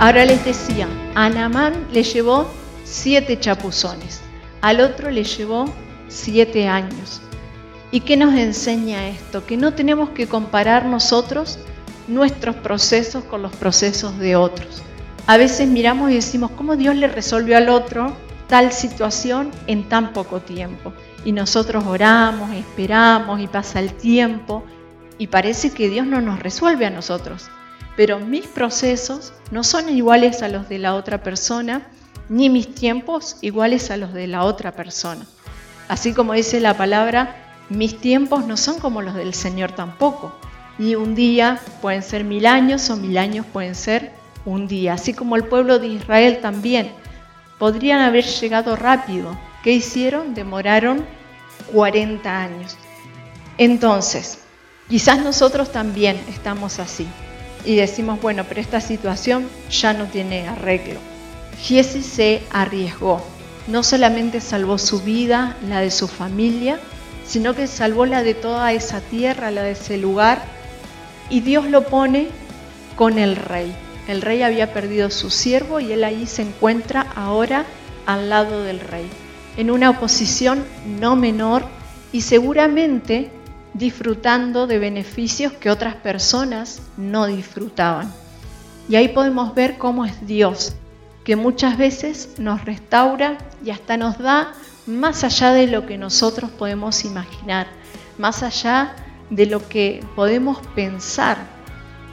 Ahora les decía, a Namán le llevó siete chapuzones, al otro le llevó siete años. ¿Y qué nos enseña esto? Que no tenemos que comparar nosotros nuestros procesos con los procesos de otros. A veces miramos y decimos, ¿cómo Dios le resolvió al otro tal situación en tan poco tiempo? Y nosotros oramos, esperamos y pasa el tiempo y parece que Dios no nos resuelve a nosotros. Pero mis procesos no son iguales a los de la otra persona, ni mis tiempos iguales a los de la otra persona. Así como dice la palabra, mis tiempos no son como los del Señor tampoco. Y un día pueden ser mil años o mil años pueden ser un día. Así como el pueblo de Israel también. Podrían haber llegado rápido. ¿Qué hicieron? Demoraron 40 años. Entonces, quizás nosotros también estamos así. Y decimos, bueno, pero esta situación ya no tiene arreglo. Giesi se arriesgó. No solamente salvó su vida, la de su familia, sino que salvó la de toda esa tierra, la de ese lugar, y Dios lo pone con el rey. El rey había perdido su siervo y él ahí se encuentra ahora al lado del rey, en una posición no menor y seguramente disfrutando de beneficios que otras personas no disfrutaban. Y ahí podemos ver cómo es Dios, que muchas veces nos restaura y hasta nos da más allá de lo que nosotros podemos imaginar, más allá de lo que podemos pensar.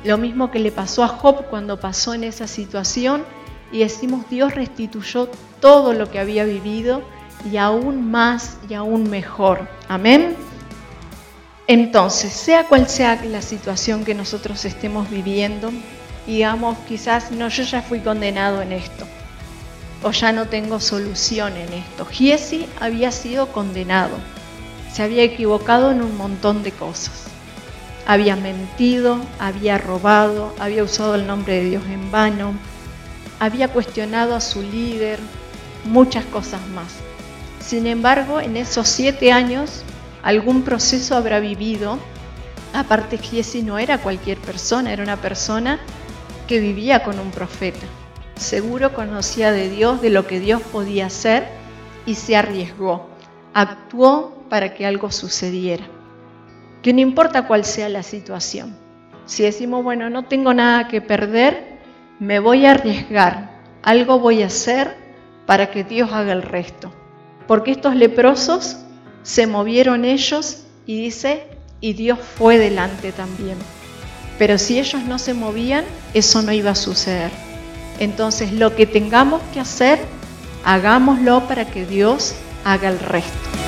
Lo mismo que le pasó a Job cuando pasó en esa situación y decimos Dios restituyó todo lo que había vivido y aún más y aún mejor. Amén. Entonces, sea cual sea la situación que nosotros estemos viviendo, digamos, quizás, no, yo ya fui condenado en esto, o ya no tengo solución en esto. Giesi había sido condenado, se había equivocado en un montón de cosas. Había mentido, había robado, había usado el nombre de Dios en vano, había cuestionado a su líder, muchas cosas más. Sin embargo, en esos siete años, algún proceso habrá vivido. Aparte, Giesi no era cualquier persona, era una persona que vivía con un profeta seguro conocía de Dios, de lo que Dios podía hacer y se arriesgó, actuó para que algo sucediera. Que no importa cuál sea la situación, si decimos, bueno, no tengo nada que perder, me voy a arriesgar, algo voy a hacer para que Dios haga el resto. Porque estos leprosos se movieron ellos y dice, y Dios fue delante también. Pero si ellos no se movían, eso no iba a suceder. Entonces lo que tengamos que hacer, hagámoslo para que Dios haga el resto.